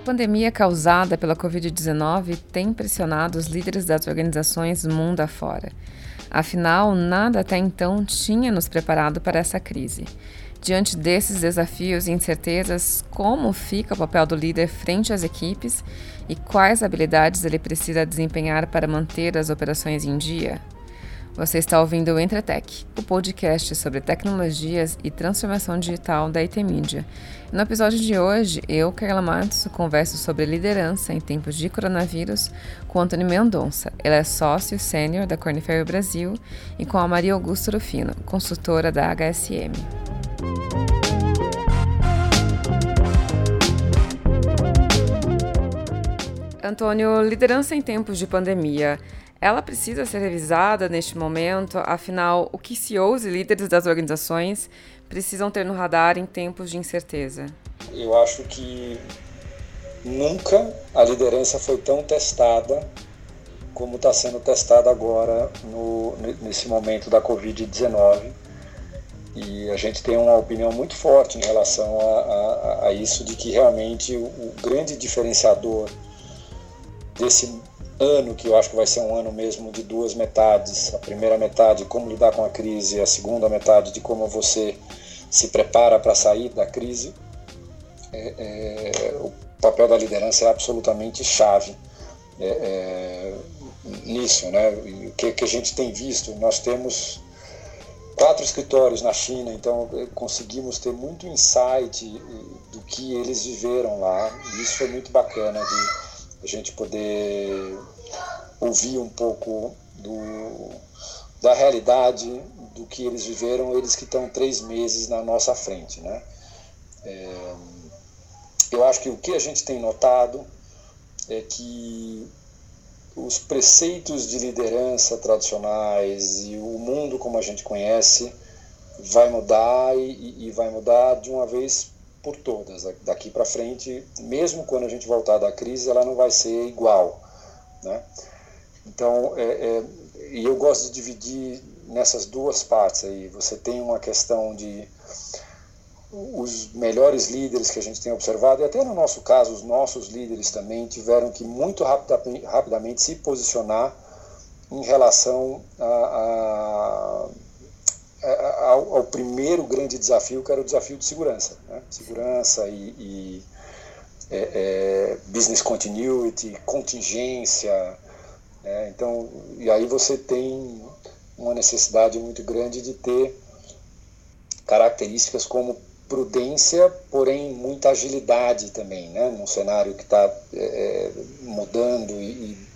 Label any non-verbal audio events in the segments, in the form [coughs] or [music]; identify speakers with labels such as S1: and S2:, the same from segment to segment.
S1: A pandemia causada pela Covid-19 tem pressionado os líderes das organizações mundo afora. Afinal, nada até então tinha nos preparado para essa crise. Diante desses desafios e incertezas, como fica o papel do líder frente às equipes e quais habilidades ele precisa desempenhar para manter as operações em dia? Você está ouvindo o Entretec, o podcast sobre tecnologias e transformação digital da IT Media. No episódio de hoje, eu, Carla Matos, converso sobre liderança em tempos de coronavírus com Antônio Mendonça. Ele é sócio sênior da Korn Ferry Brasil e com a Maria Augusta Rufino, consultora da HSM. Antônio, liderança em tempos de pandemia ela precisa ser revisada neste momento, afinal, o que CEOs e líderes das organizações precisam ter no radar em tempos de incerteza?
S2: Eu acho que nunca a liderança foi tão testada como está sendo testada agora no, nesse momento da Covid-19. E a gente tem uma opinião muito forte em relação a, a, a isso, de que realmente o, o grande diferenciador desse ano, que eu acho que vai ser um ano mesmo de duas metades. A primeira metade, como lidar com a crise, a segunda metade, de como você se prepara para sair da crise. É, é, o papel da liderança é absolutamente chave é, é nisso. Né? o que, que a gente tem visto? Nós temos quatro escritórios na China, então é, conseguimos ter muito insight do que eles viveram lá. E isso foi muito bacana de a gente poder ouvir um pouco do, da realidade do que eles viveram, eles que estão três meses na nossa frente. Né? É, eu acho que o que a gente tem notado é que os preceitos de liderança tradicionais e o mundo como a gente conhece vai mudar e, e vai mudar de uma vez por todas. Daqui para frente, mesmo quando a gente voltar da crise, ela não vai ser igual. Né? Então, é, é, e eu gosto de dividir nessas duas partes aí. Você tem uma questão de os melhores líderes que a gente tem observado, e até no nosso caso, os nossos líderes também tiveram que muito rapidamente, rapidamente se posicionar em relação a, a ao, ao, primeiro grande desafio, que era o desafio de segurança. Né? Segurança e, e é, é, business continuity, contingência. Né? Então, e aí você tem uma necessidade muito grande de ter características como prudência, porém muita agilidade também, né? num cenário que está é, é, mudando. E, e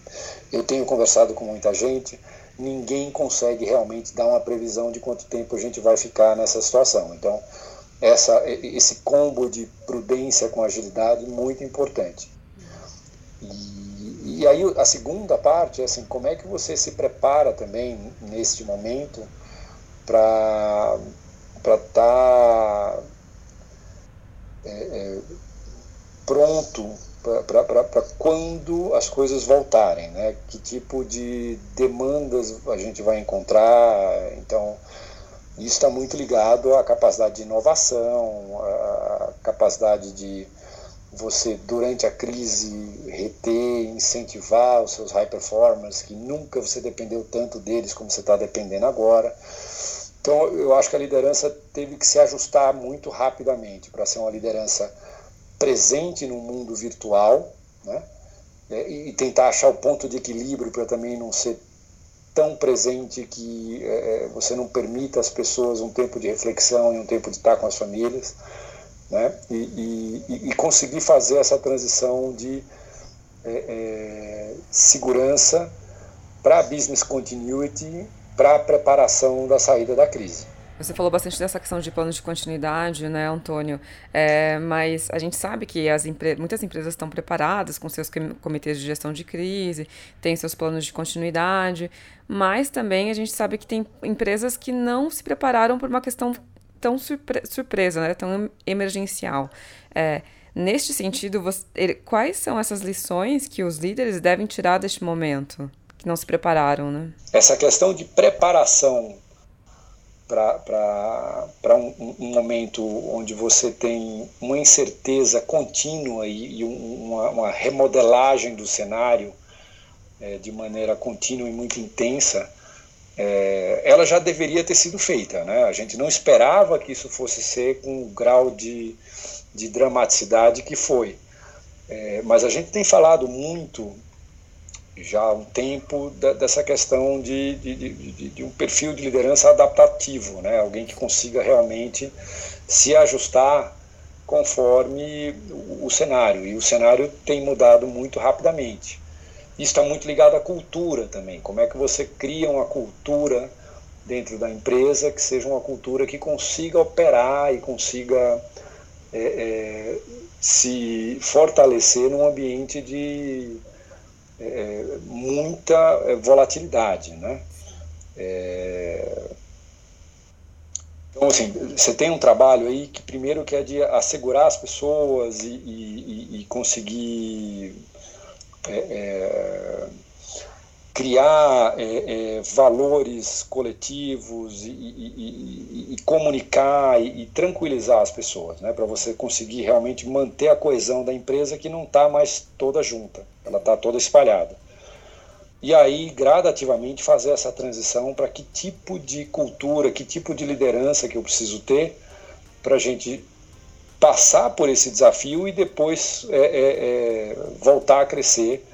S2: eu tenho conversado com muita gente ninguém consegue realmente dar uma previsão de quanto tempo a gente vai ficar nessa situação. Então, essa, esse combo de prudência com agilidade muito importante. E, e aí a segunda parte é assim, como é que você se prepara também neste momento para estar tá, é, é, pronto para quando as coisas voltarem, né? Que tipo de demandas a gente vai encontrar? Então, isso está muito ligado à capacidade de inovação, à capacidade de você, durante a crise, reter, incentivar os seus high performers, que nunca você dependeu tanto deles como você está dependendo agora. Então, eu acho que a liderança teve que se ajustar muito rapidamente para ser uma liderança presente no mundo virtual, né? É, e tentar achar o ponto de equilíbrio para também não ser tão presente que é, é, você não permita às pessoas um tempo de reflexão e um tempo de estar com as famílias, né? E, e, e conseguir fazer essa transição de é, é segurança para business continuity, para a preparação da saída da crise.
S1: Você falou bastante dessa questão de planos de continuidade, né, Antônio? É, mas a gente sabe que as empre muitas empresas estão preparadas com seus comitês de gestão de crise, têm seus planos de continuidade, mas também a gente sabe que tem empresas que não se prepararam por uma questão tão surpre surpresa, né, tão emergencial. É, neste sentido, você, quais são essas lições que os líderes devem tirar deste momento? Que não se prepararam, né?
S2: Essa questão de preparação para um, um, momento onde você tem uma incerteza contínua e, e uma, uma, remodelagem do cenário é, de maneira contínua e muito intensa, é, ela já deveria ter sido feita. Né? A gente não esperava que isso fosse ser com o grau de, de dramaticidade que foi. É, mas a gente tem falado muito já há um tempo dessa questão de, de, de, de, um perfil de liderança adaptativo, né? alguém que consiga realmente se ajustar conforme o, o cenário. E o cenário tem mudado muito rapidamente. Isso está muito ligado à cultura também. Como é que você cria uma cultura dentro da empresa que seja uma cultura que consiga operar e consiga é, é, se fortalecer num ambiente de é, muita é, volatilidade, né? É... Então, assim, você tem um trabalho aí que primeiro que é de assegurar as pessoas e, e, e conseguir é, é criar é, é, valores coletivos e, e, e comunicar e, tranquilizar as pessoas, né, para você conseguir realmente manter a coesão da empresa que não está mais toda junta, ela está toda espalhada. E aí, gradativamente, fazer essa transição para que tipo de cultura, que tipo de liderança que eu preciso ter para a gente passar por esse desafio e depois é, é, é voltar a crescer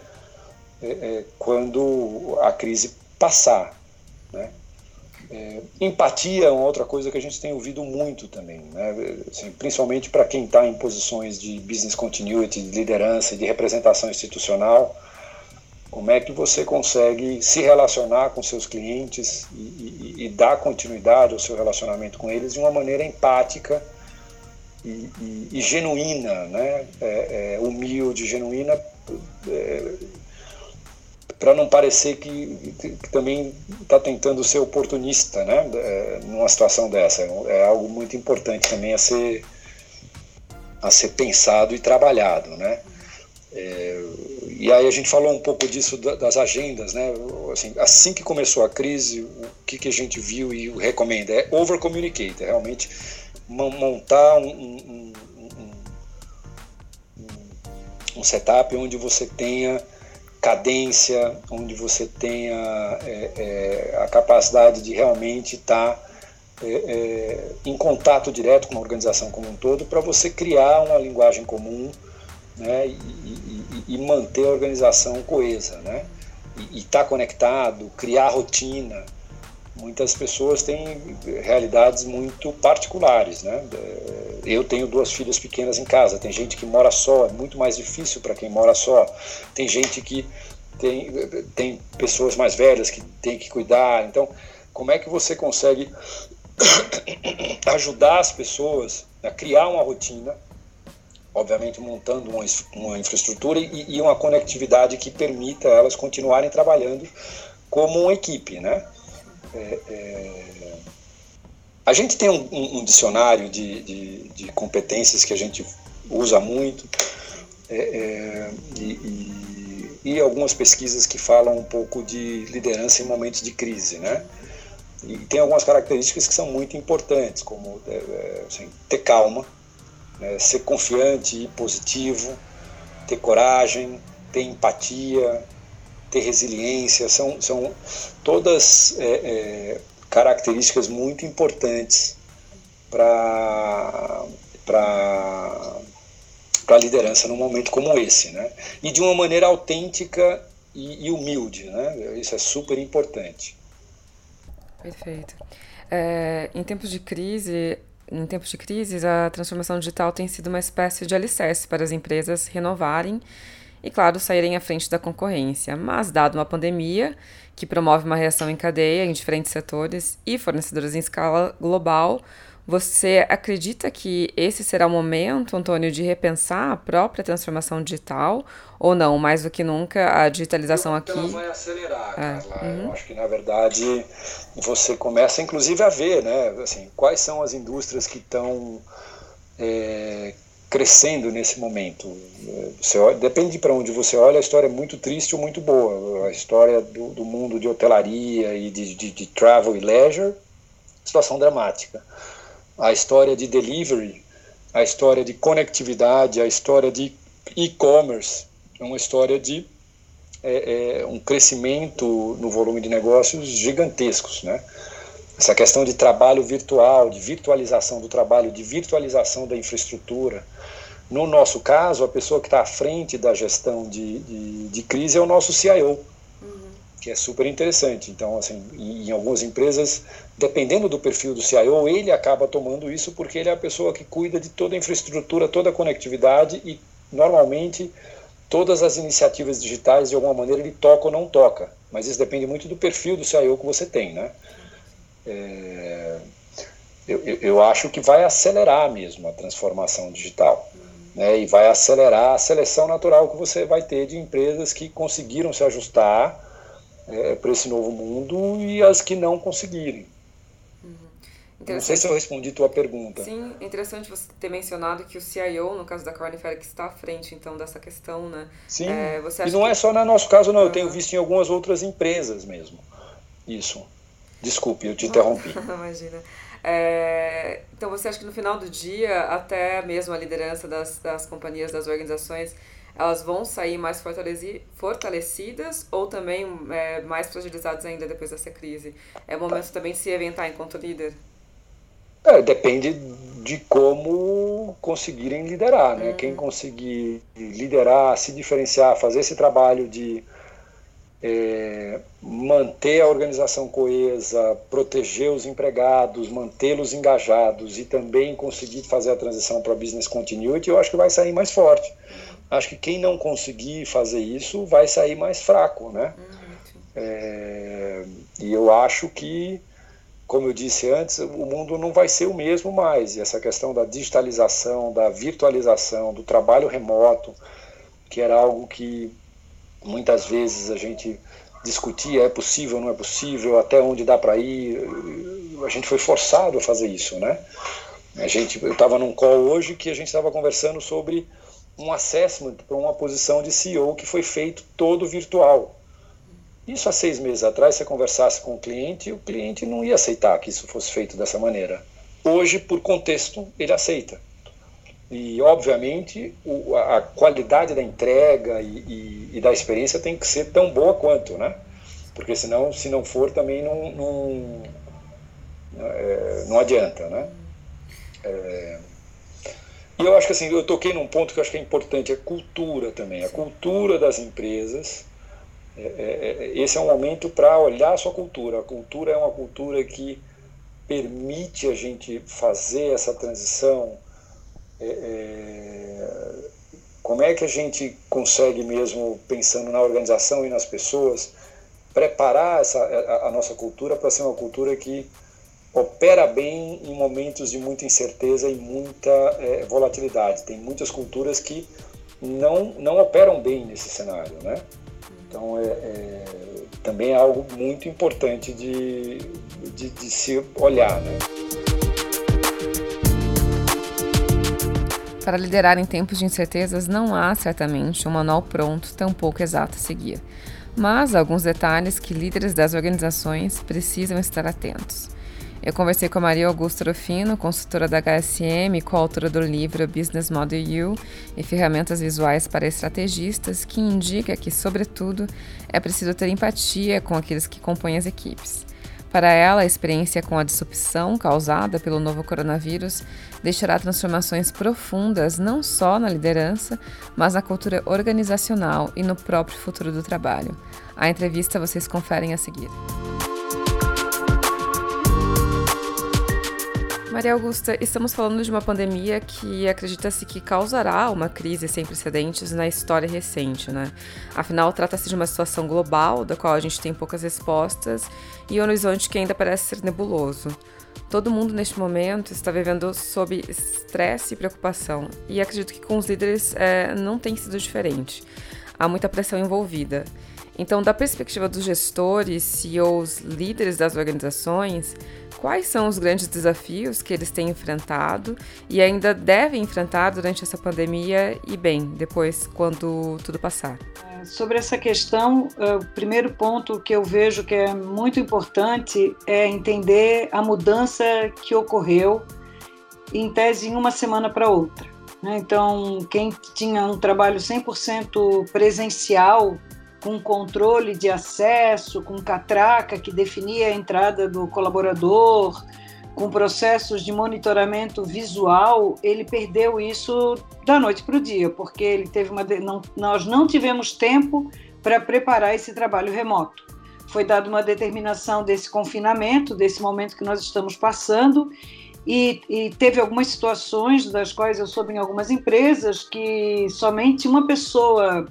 S2: é, é, quando a crise passar. Né? É, empatia é uma outra coisa que a gente tem ouvido muito também, né? assim, principalmente para quem está em posições de business continuity, de liderança de representação institucional. Como é que você consegue se relacionar com seus clientes e, e, e dar continuidade ao seu relacionamento com eles de uma maneira empática e, e genuína, né? É, é, humilde, genuína, é, para não parecer que, que, que também está tentando ser oportunista, né, é, numa situação dessa. É algo muito importante também a ser a ser pensado e trabalhado, né. É, e aí a gente falou um pouco disso das agendas, né? Assim, assim que começou a crise, o que, que a gente viu e recomenda é over communicate, é realmente montar um, um, um, um setup onde você tenha cadência, onde você tenha é, é, a capacidade de realmente estar tá, é, é, em contato direto com a organização como um todo, para você criar uma linguagem comum né, e, e, e, manter a organização coesa. Né, e estar tá conectado, criar rotina muitas pessoas têm realidades muito particulares, né? Eu tenho duas filhas pequenas em casa, tem gente que mora só, é muito mais difícil para quem mora só. Tem gente que tem, tem pessoas mais velhas que tem que cuidar. Então, como é que você consegue [coughs] ajudar as pessoas a criar uma rotina, obviamente montando uma, uma infraestrutura e, e uma conectividade que permita elas continuarem trabalhando como uma equipe, né? É, é... A gente tem um, um, dicionário de, de, de, competências que a gente usa muito é, é, e, e, e, algumas pesquisas que falam um pouco de liderança em momentos de crise, né? E tem algumas características que são muito importantes, como é, assim, ter calma, né? ser confiante e positivo, ter coragem, ter empatia, ter resiliência, são, são todas é, é, características muito importantes para a liderança num momento como esse. Né? E de uma maneira autêntica e, e humilde. Né? Isso é super importante.
S1: Perfeito. É, em tempos de crise, em tempos de crise, a transformação digital tem sido uma espécie de alicerce para as empresas renovarem e, claro, saírem à frente da concorrência. Mas, dado uma pandemia que promove uma reação em cadeia em diferentes setores e fornecedores em escala global, você acredita que esse será o momento, Antônio, de repensar a própria transformação digital? Ou não? Mais do que nunca, a digitalização aqui. Ela
S2: vai acelerar, é. Carla. Uhum. Eu acho que, na verdade, você começa, inclusive, a ver né, assim, quais são as indústrias que estão. É, crescendo nesse momento. Você depende para onde você olha, a história é muito triste ou muito boa. A história do, do mundo de hotelaria e de, de, de, travel e leisure situação dramática. A história de delivery, a história de conectividade, a história de e-commerce, é uma história de é, é, um crescimento no volume de negócios gigantescos, né? Essa questão de trabalho virtual, de virtualização do trabalho, de virtualização da infraestrutura. No nosso caso, a pessoa que está à frente da gestão de, de, de, crise é o nosso CIO, uhum. que é super interessante. Então, assim, em, em algumas empresas, dependendo do perfil do CIO, ele acaba tomando isso porque ele é a pessoa que cuida de toda a infraestrutura, toda a conectividade e, normalmente, todas as iniciativas digitais, de alguma maneira, ele toca ou não toca. Mas isso depende muito do perfil do CIO que você tem, né? É, eu, eu acho que vai acelerar mesmo a transformação digital. Né, e vai acelerar a seleção natural que você vai ter de empresas que conseguiram se ajustar é, para esse novo mundo e as que não conseguirem. Não sei se eu respondi tua pergunta.
S1: Sim, interessante você ter mencionado que o CIO, no caso da Carne que está à frente, então, dessa questão, né?
S2: Sim, é, e não que... é só no nosso caso, não. Uhum. Eu tenho visto em algumas outras empresas mesmo. Isso. Desculpe, eu te interrompi. [laughs]
S1: Imagina. É, então, você acha que no final do dia, até mesmo a liderança das, das companhias, das organizações, elas vão sair mais fortalecidas ou também é, mais fragilizadas ainda depois dessa crise? É o momento também de se aventar enquanto líder?
S2: É, depende de como conseguirem liderar, né? Uhum. Quem conseguir liderar, se diferenciar, fazer esse trabalho de é, manter a organização coesa, proteger os empregados, mantê-los engajados e também conseguir fazer a transição para business continuity, eu acho que vai sair mais forte. Acho que quem não conseguir fazer isso vai sair mais fraco, né? Uhum. É, e eu acho que como eu disse antes, o mundo não vai ser o mesmo mais. E essa questão da digitalização, da virtualização, do trabalho remoto, que era algo que muitas vezes a gente discutia, é possível, não é possível, até onde dá para ir. A gente foi forçado a fazer isso, né? A gente, eu estava num call hoje que a gente estava conversando sobre um assessment para uma posição de CEO que foi feito todo virtual. Isso há seis meses atrás, você conversasse com o cliente, o cliente não ia aceitar que isso fosse feito dessa maneira. Hoje, por contexto, ele aceita. E, obviamente, o, a qualidade da entrega e, e, e, da experiência tem que ser tão boa quanto, né? Porque senão, se não for, também não, não, é, não adianta, né? É, e eu acho que assim, eu toquei num ponto que eu acho que é importante, é cultura também. A cultura das empresas é, é, é, esse é um momento para olhar a sua cultura. A cultura é uma cultura que permite a gente fazer essa transição. É, é, como é que a gente consegue mesmo, pensando na organização e nas pessoas, preparar essa, a, a nossa cultura para ser uma cultura que opera bem em momentos de muita incerteza e muita é, volatilidade. Tem muitas culturas que não, não operam bem nesse cenário, né? Então, é, é, também é algo muito importante de, de, de se olhar. Né?
S1: Para liderar em tempos de incertezas, não há certamente um manual pronto, tampouco exato a seguir. Mas alguns detalhes que líderes das organizações precisam estar atentos. Eu conversei com a Maria Augusta Rufino, consultora da HSM, coautora do livro Business Model U e Ferramentas Visuais para Estrategistas, que indica que, sobretudo, é preciso ter empatia com aqueles que compõem as equipes. Para ela, a experiência com a disrupção causada pelo novo coronavírus deixará transformações profundas não só na liderança, mas na cultura organizacional e no próprio futuro do trabalho. A entrevista vocês conferem a seguir. Maria Augusta, estamos falando de uma pandemia que acredita-se que causará uma crise sem precedentes na história recente, né? Afinal, trata-se de uma situação global da qual a gente tem poucas respostas e um horizonte que ainda parece ser nebuloso. Todo mundo neste momento está vivendo sob estresse e preocupação, e acredito que com os líderes é, não tem sido diferente. Há muita pressão envolvida. Então, da perspectiva dos gestores, CEOs, líderes das organizações, quais são os grandes desafios que eles têm enfrentado e ainda devem enfrentar durante essa pandemia e, bem, depois, quando tudo passar?
S3: Sobre essa questão, é, o primeiro ponto que eu vejo que é muito importante é entender a mudança que ocorreu, em tese, em uma semana para outra. Né? Então, quem tinha um trabalho 100% presencial com controle de acesso, com catraca que definia a entrada do colaborador, com processos de monitoramento visual, ele perdeu isso da noite para o dia, porque ele teve uma não, nós não tivemos tempo para preparar esse trabalho remoto. Foi dada uma determinação desse confinamento, desse momento que nós estamos passando, e, e, teve algumas situações das quais eu soube em algumas empresas que somente uma pessoa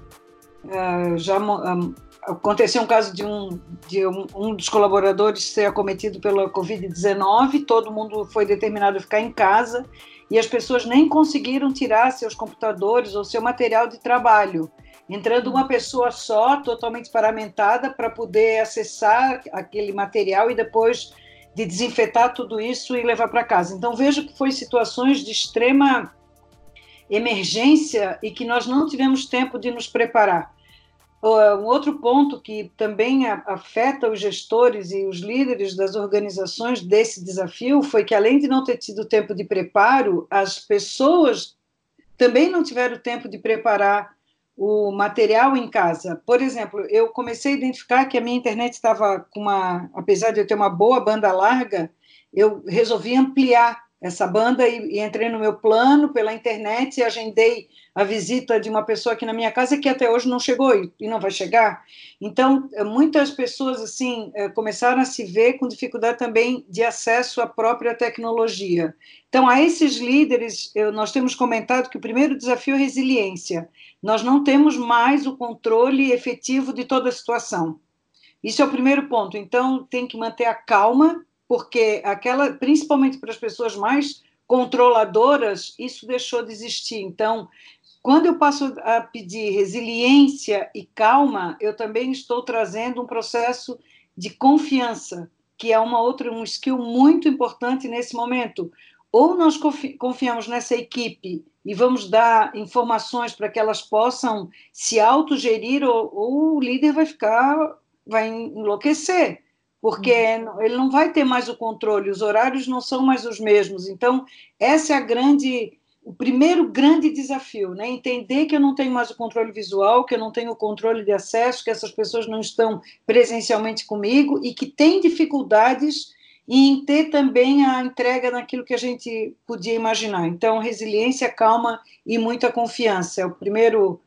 S3: Uh, já um, aconteceu um caso de, um, de um, um, dos colaboradores ser acometido pela Covid-19, todo mundo foi determinado a ficar em casa e as pessoas nem conseguiram tirar seus computadores ou seu material de trabalho, entrando uma pessoa só, totalmente paramentada, para poder acessar aquele material e depois de desinfetar tudo isso e levar para casa. Então vejo que foi situações de extrema emergência e que nós não tivemos tempo de nos preparar. Um outro ponto que também afeta os gestores e os líderes das organizações desse desafio foi que, além de não ter tido tempo de preparo, as pessoas também não tiveram tempo de preparar o material em casa. Por exemplo, eu comecei a identificar que a minha internet estava com uma, apesar de eu ter uma boa banda larga, eu resolvi ampliar essa banda e, e, entrei no meu plano pela internet e agendei a visita de uma pessoa aqui na minha casa que até hoje não chegou e, e não vai chegar. Então, eh, muitas pessoas assim eh, começaram a se ver com dificuldade também de acesso à própria tecnologia. Então, a esses líderes, eu, nós temos comentado que o primeiro desafio é resiliência. Nós não temos mais o controle efetivo de toda a situação. Isso é o primeiro ponto. Então, tem que manter a calma porque aquela, principalmente para as pessoas mais controladoras, isso deixou de existir. Então, quando eu passo a pedir resiliência e calma, eu também estou trazendo um processo de confiança, que é uma outra um skill muito importante nesse momento. Ou nós confiamos nessa equipe e vamos dar informações para que elas possam se autogerir, ou, ou o líder vai ficar, vai enlouquecer porque uhum. ele não vai ter mais o controle, os horários não são mais os mesmos. Então, essa é a grande, o primeiro grande desafio, né? Entender que eu não tenho mais o controle visual, que eu não tenho o controle de acesso, que essas pessoas não estão presencialmente comigo e que têm dificuldades em ter também a entrega naquilo que a gente podia imaginar. Então, resiliência, calma e muita confiança é o primeiro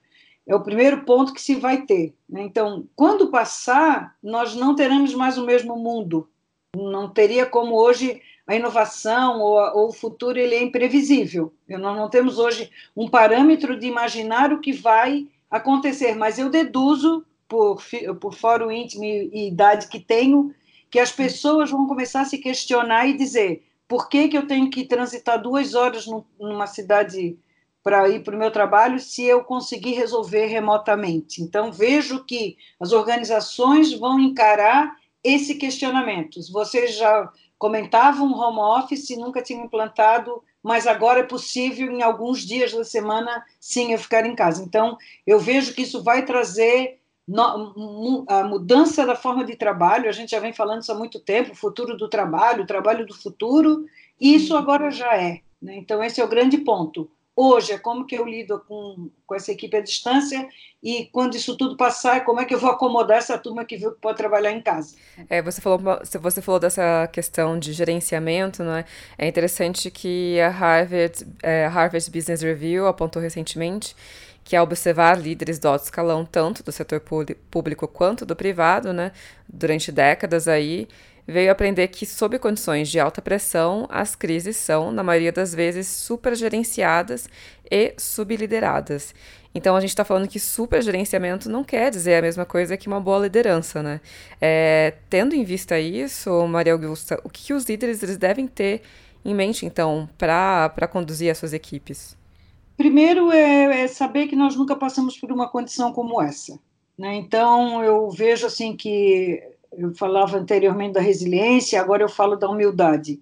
S3: é o primeiro ponto que se vai ter. Né? Então, quando passar, nós não teremos mais o mesmo mundo. Não teria como hoje a inovação ou, a, ou o futuro ele é imprevisível. Nós não temos hoje um parâmetro de imaginar o que vai acontecer, mas eu deduzo, por, por fórum íntimo e idade que tenho, que as pessoas vão começar a se questionar e dizer por que, que eu tenho que transitar duas horas numa cidade para ir para o meu trabalho se eu conseguir resolver remotamente. Então, vejo que as organizações vão encarar esse questionamento. Vocês já comentavam home office, nunca tinham implantado, mas agora é possível, em alguns dias da semana, sim, eu ficar em casa. Então, eu vejo que isso vai trazer a mudança da forma de trabalho, a gente já vem falando isso há muito tempo, futuro do trabalho, trabalho do futuro, e isso agora já é. Né? Então, esse é o grande ponto hoje, é como que eu lido com, com essa equipe à distância e quando isso tudo passar, como é que eu vou acomodar essa turma que viu que pode trabalhar em casa.
S1: É, você falou você falou dessa questão de gerenciamento, não é? É interessante que a Harvard, é, Harvard Business Review apontou recentemente que ao observar líderes do alto escalão, tanto do setor público quanto do privado, né, durante décadas aí, veio aprender que, sob condições de alta pressão, as crises são, na maioria das vezes, supergerenciadas e sublideradas. Então, a gente está falando que supergerenciamento não quer dizer a mesma coisa que uma boa liderança, né? É, tendo em vista isso, Maria Augusta, o que, os líderes eles devem ter em mente, então, para conduzir as suas equipes?
S3: Primeiro é, é saber que nós nunca passamos por uma condição como essa. Né? Então, eu vejo assim que eu falava anteriormente da resiliência, agora eu falo da humildade.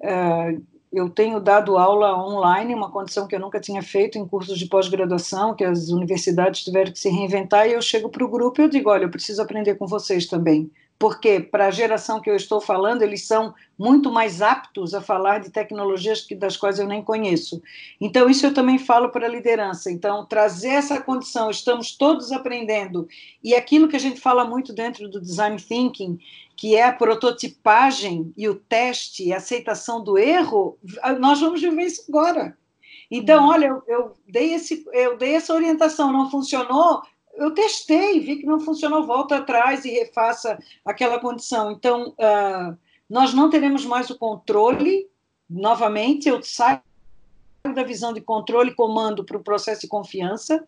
S3: Uh, eu tenho dado aula online, uma condição que eu nunca tinha feito em cursos de pós-graduação, que as universidades tiveram que se reinventar, e eu chego para o grupo e eu digo, olha, eu preciso aprender com vocês também porque para a geração que eu estou falando, eles são muito mais aptos a falar de tecnologias que, das quais eu nem conheço. Então, isso eu também falo para a liderança. Então, trazer essa condição, estamos todos aprendendo, e aquilo que a gente fala muito dentro do design thinking, que é a prototipagem e o teste e a aceitação do erro, nós vamos viver isso agora. Então, olha, eu, eu, dei esse, eu dei essa orientação, não funcionou, eu testei, vi que não funcionou, volta atrás e refaça aquela condição. Então, uh, nós não teremos mais o controle, novamente, eu saio da visão de controle e comando para o processo de confiança.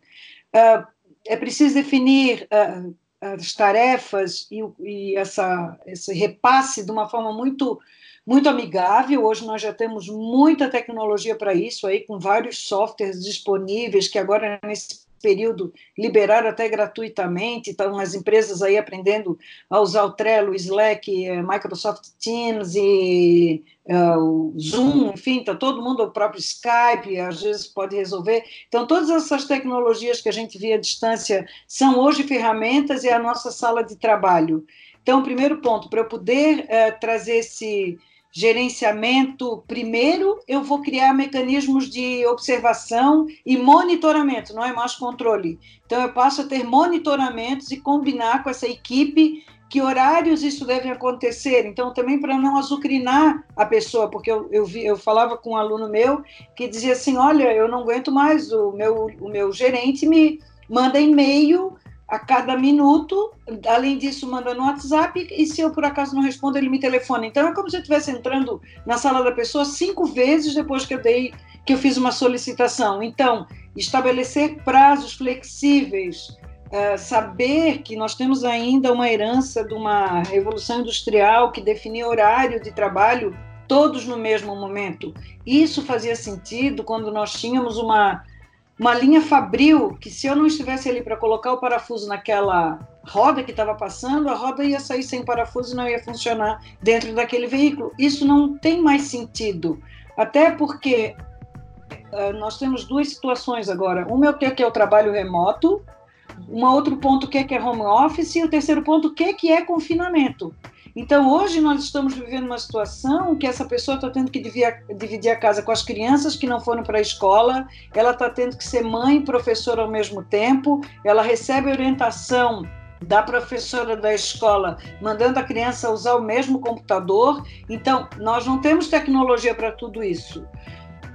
S3: Uh, é preciso definir uh, as tarefas e, e essa, esse repasse de uma forma muito muito amigável. Hoje nós já temos muita tecnologia para isso aí, com vários softwares disponíveis que agora nesse período liberaram até gratuitamente, estão as empresas aí aprendendo a usar o Trello, o Slack, eh, Microsoft Teams e uh, o Zoom, enfim, está todo mundo, o próprio Skype, às vezes pode resolver. Então, todas essas tecnologias que a gente via à distância são hoje ferramentas e é a nossa sala de trabalho. Então, primeiro ponto, para eu poder uh, trazer esse gerenciamento, primeiro eu vou criar mecanismos de observação e monitoramento, não é mais controle. Então eu passo a ter monitoramentos e combinar com essa equipe que horários isso deve acontecer. Então também para não azucrinar a pessoa, porque eu, eu, vi, eu falava com um aluno meu que dizia assim, olha, eu não aguento mais, o meu, o meu gerente me manda e-mail a cada minuto. Além disso, manda no WhatsApp e se eu por acaso não respondo, ele me telefona. Então é como se eu estivesse entrando na sala da pessoa cinco vezes depois que eu dei, que eu fiz uma solicitação. Então, estabelecer prazos flexíveis, uh, saber que nós temos ainda uma herança de uma revolução industrial que definia horário de trabalho todos no mesmo momento. Isso fazia sentido quando nós tínhamos uma uma linha fabril que se eu não estivesse ali para colocar o parafuso naquela roda que estava passando, a roda ia sair sem parafuso e não ia funcionar dentro daquele veículo. Isso não tem mais sentido, até porque uh, nós temos duas situações agora. Uma é o que é, é o trabalho remoto, um outro ponto que é que é home office e o terceiro ponto que é que é confinamento. Então, hoje nós estamos vivendo uma situação que essa pessoa está tendo que dividir a casa com as crianças que não foram para a escola, ela está tendo que ser mãe e professora ao mesmo tempo, ela recebe orientação da professora da escola, mandando a criança usar o mesmo computador. Então, nós não temos tecnologia para tudo isso.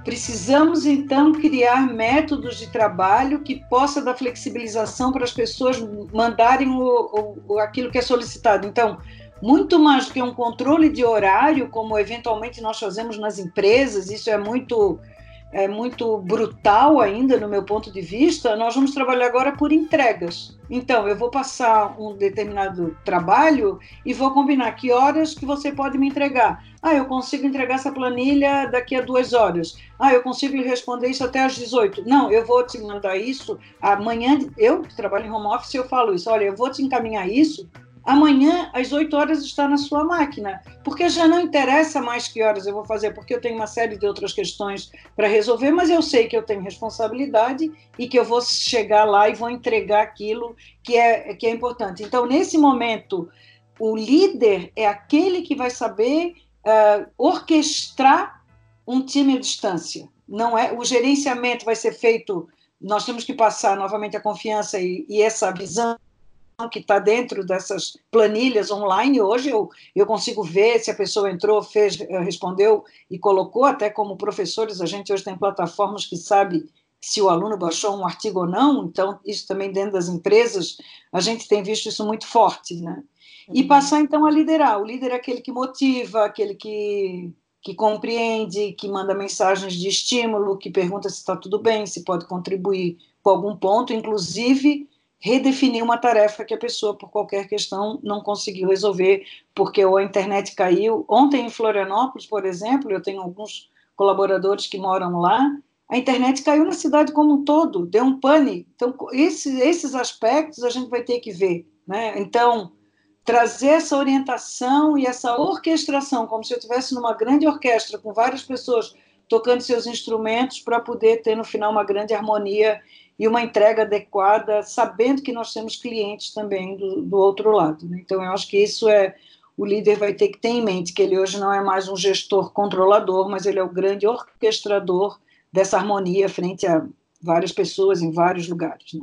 S3: Precisamos então criar métodos de trabalho que possa dar flexibilização para as pessoas mandarem o, o, aquilo que é solicitado. Então, muito mais do que um controle de horário, como eventualmente nós fazemos nas empresas, isso é muito é muito brutal ainda no meu ponto de vista, nós vamos trabalhar agora por entregas. Então, eu vou passar um determinado trabalho e vou combinar que horas que você pode me entregar. Ah, eu consigo entregar essa planilha daqui a duas horas. Ah, eu consigo responder isso até às 18. Não, eu vou te mandar isso amanhã. Eu que trabalho em home office, eu falo isso. Olha, eu vou te encaminhar isso amanhã às 8 horas está na sua máquina, porque já não interessa mais que horas eu vou fazer, porque eu tenho uma série de outras questões para resolver, mas eu sei que eu tenho responsabilidade e que eu vou chegar lá e vou entregar aquilo que é, que é importante. Então, nesse momento, o líder é aquele que vai saber uh, orquestrar um time à distância. Não é o gerenciamento vai ser feito. Nós temos que passar novamente a confiança e, e essa visão que está dentro dessas planilhas online hoje, eu, eu consigo ver se a pessoa entrou, fez, eh, respondeu e colocou, até como professores, a gente hoje tem plataformas que sabe se o aluno baixou um artigo ou não, então isso também dentro das empresas, a gente tem visto isso muito forte, né? E uhum. passar então a liderar, o líder é aquele que motiva, aquele que, que compreende, que manda mensagens de estímulo, que pergunta se está tudo bem, se pode contribuir com algum ponto, inclusive redefinir uma tarefa que a pessoa, por qualquer questão, não conseguiu resolver, porque ou a internet caiu. Ontem, em Florianópolis, por exemplo, eu tenho alguns colaboradores que moram lá, a internet caiu na cidade como um todo, deu um pane. Então, esse, esses aspectos a gente vai ter que ver. Né? Então, trazer essa orientação e essa orquestração, como se eu estivesse numa grande orquestra com várias pessoas tocando seus instrumentos para poder ter no final uma grande harmonia e uma entrega adequada, sabendo que nós temos clientes também do, do outro lado. Né? Então, eu acho que isso é o líder vai ter que ter em mente que ele hoje não é mais um gestor controlador, mas ele é o grande orquestrador dessa harmonia frente a várias pessoas em vários lugares. Né?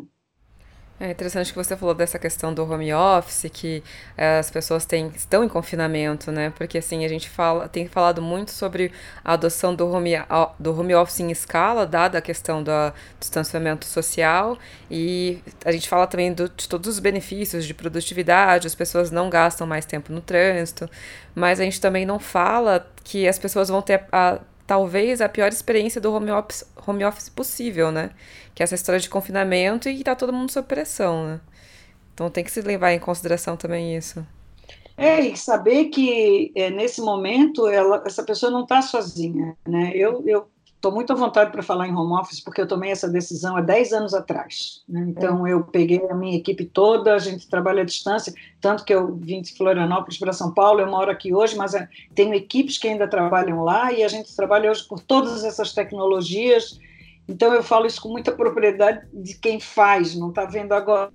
S1: É interessante que você falou dessa questão do home office, que é, as pessoas têm, estão em confinamento, né? Porque assim, a gente fala, tem falado muito sobre a adoção do home, do home office em escala, dada a questão do distanciamento social, e a gente fala também do, de todos os benefícios de produtividade, as pessoas não gastam mais tempo no trânsito, mas a gente também não fala que as pessoas vão ter a talvez a pior experiência do home office, home office possível, né? Que é essa história de confinamento e tá todo mundo sob pressão, né? Então tem que se levar em consideração também isso.
S3: É, e saber que é, nesse momento ela, essa pessoa não está sozinha, né? Eu, eu estou muito à vontade para falar em home office, porque eu tomei essa decisão há 10 anos atrás. Né? Então, é. eu peguei a minha equipe toda, a gente trabalha à distância, tanto que eu vim de Florianópolis para São Paulo, eu moro aqui hoje, mas é, tenho equipes que ainda trabalham lá e a gente trabalha hoje por todas essas tecnologias. Então, eu falo isso com muita propriedade de quem faz, não está vendo agora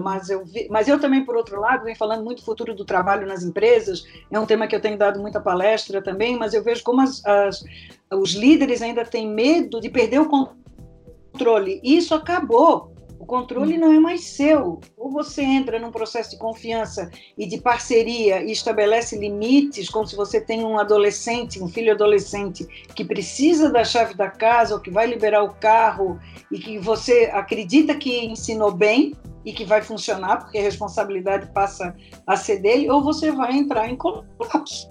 S3: mas eu, vi, mas eu também, por outro lado, venho falando muito do futuro do trabalho nas empresas, é um tema que eu tenho dado muita palestra também, mas eu vejo como as, as, os líderes ainda têm medo de perder o controle. Isso acabou. O controle não é mais seu. Ou você entra num processo de confiança e de parceria e estabelece limites, como se você tem um adolescente, um filho adolescente, que precisa da chave da casa ou que vai liberar o carro e que você acredita que ensinou bem, e que vai funcionar, porque a responsabilidade passa a ser dele, ou você vai entrar em colapso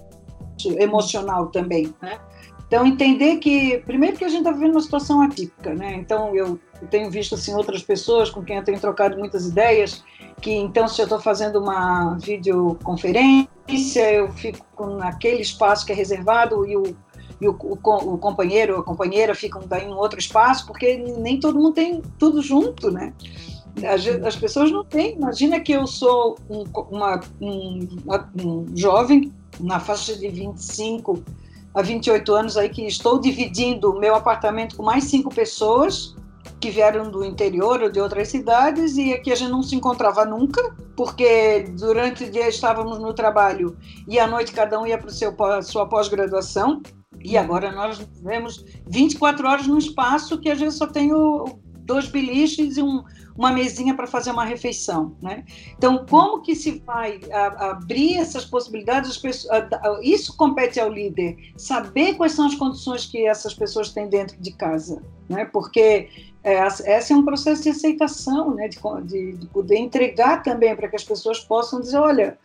S3: emocional também, né? Então, entender que, primeiro que a gente está vivendo uma situação atípica, né? Então, eu, tenho visto, assim, outras pessoas com quem eu tenho trocado muitas ideias, que, então, se eu estou fazendo uma videoconferência, eu fico naquele espaço que é reservado e o, e o, o, o companheiro ou a companheira ficam daí em outro espaço, porque nem todo mundo tem tudo junto, né? As, pessoas não têm. Imagina que eu sou um, uma, um, um jovem na faixa de 25 a 28 anos aí que estou dividindo meu apartamento com mais cinco pessoas que vieram do interior ou de outras cidades e aqui a gente não se encontrava nunca, porque durante o dia estávamos no trabalho e à noite cada um ia para a sua pós-graduação. E agora nós vemos 24 horas no espaço que a gente só tem o, dois beliches e um, uma mesinha para fazer uma refeição, né? Então, como que se vai a, abrir essas possibilidades? Pessoas, a, isso compete ao líder, saber quais são as condições que essas pessoas têm dentro de casa, né? Porque é, esse é um processo de aceitação, né? De, de, de poder entregar também para que as pessoas possam dizer, olha,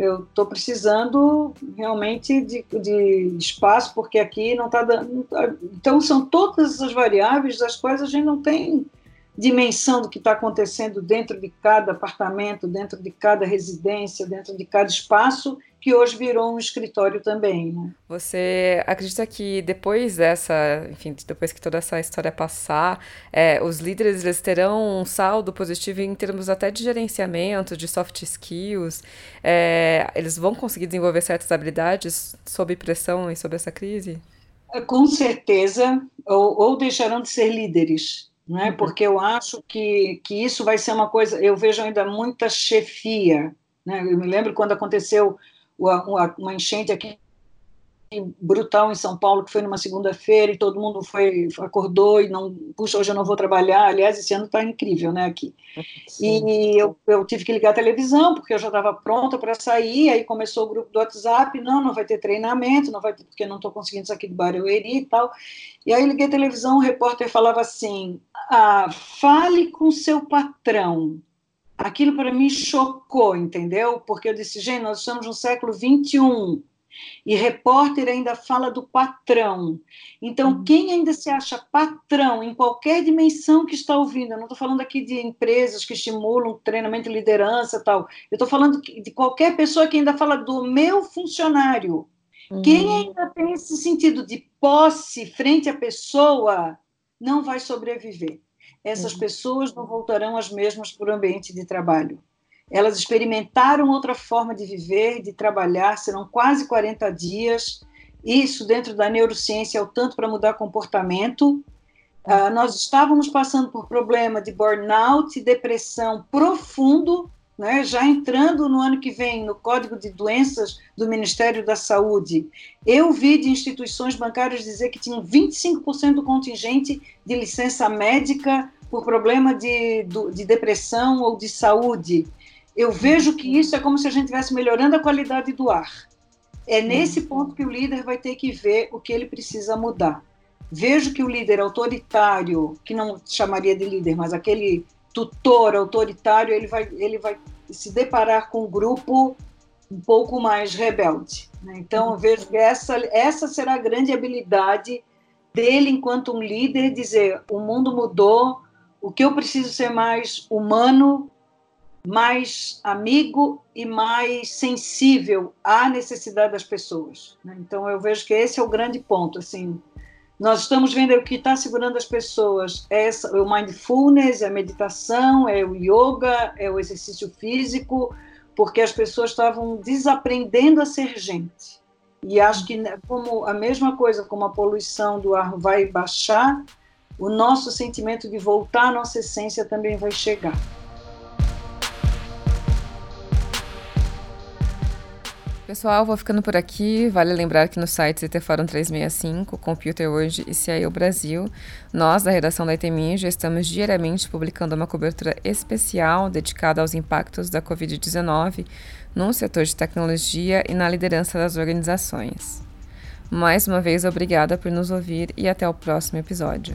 S3: eu estou precisando realmente de, de, espaço, porque aqui não está dando. Tá, então, são todas as variáveis das quais a gente não tem dimensão do que está acontecendo dentro de cada apartamento, dentro de cada residência, dentro de cada espaço, que hoje virou um escritório também. Né?
S1: Você acredita que depois dessa, enfim, depois que toda essa história passar, é, os líderes eles terão um saldo positivo em termos até de gerenciamento, de soft skills? É, eles vão conseguir desenvolver certas habilidades sob pressão e sob essa crise?
S3: Com certeza, ou, ou deixarão de ser líderes né? porque eu acho que, que isso vai ser uma coisa. Eu vejo ainda muita chefia. Né? Eu me lembro quando aconteceu uma, uma enchente aqui brutal em São Paulo, que foi numa segunda-feira e todo mundo foi acordou e não, puxa, hoje eu não vou trabalhar. Aliás, esse ano está incrível, né, aqui. Sim. E eu, eu tive que ligar a televisão, porque eu já estava pronta para sair, aí começou o grupo do WhatsApp, não, não vai ter treinamento, não vai ter, porque não estou conseguindo isso aqui do Barueri e tal. E aí liguei a televisão, o repórter falava assim, ah, fale com seu patrão. Aquilo para mim chocou, entendeu? Porque eu disse, gente, nós estamos no século 21 e repórter ainda fala do patrão. Então, uhum. quem ainda se acha patrão em qualquer dimensão que está ouvindo, eu não estou falando aqui de empresas que estimulam treinamento e liderança tal, eu estou falando de qualquer pessoa que ainda fala do meu funcionário. Uhum. Quem ainda tem esse sentido de posse frente à pessoa não vai sobreviver. Essas uhum. pessoas não voltarão as mesmas para o ambiente de trabalho. Elas experimentaram outra forma de viver, de trabalhar, serão quase 40 dias. Isso dentro da neurociência é o tanto para mudar comportamento. Uh, nós estávamos passando por problema de burnout e depressão profundo né, já entrando no ano que vem no Código de Doenças do Ministério da Saúde, eu vi de instituições bancárias dizer que tinham 25% do contingente de licença médica por problema de, de depressão ou de saúde. Eu vejo que isso é como se a gente estivesse melhorando a qualidade do ar. É nesse ponto que o líder vai ter que ver o que ele precisa mudar. Vejo que o líder autoritário, que não chamaria de líder, mas aquele tutor autoritário, ele vai, ele vai se deparar com um grupo um pouco mais rebelde. Né? Então, eu vejo que essa, essa será a grande habilidade dele, enquanto um líder, dizer: o mundo mudou, o que eu preciso ser mais humano, mais amigo e mais sensível à necessidade das pessoas. Né? Então, eu vejo que esse é o grande ponto. Assim, nós estamos vendo o que está segurando as pessoas é, é o mindfulness, é a meditação, é o yoga, é o exercício físico, porque as pessoas estavam desaprendendo a ser gente. E acho que né, como a mesma coisa como a poluição do ar vai baixar, o nosso sentimento de voltar à nossa essência também vai chegar.
S1: Pessoal, vou ficando por aqui. Vale lembrar que no site ZT Fórum 365, Computer Hoje e CIO Brasil, nós da redação da ITMI já estamos diariamente publicando uma cobertura especial dedicada aos impactos da Covid-19 no setor de tecnologia e na liderança das organizações. Mais uma vez, obrigada por nos ouvir e até o próximo episódio.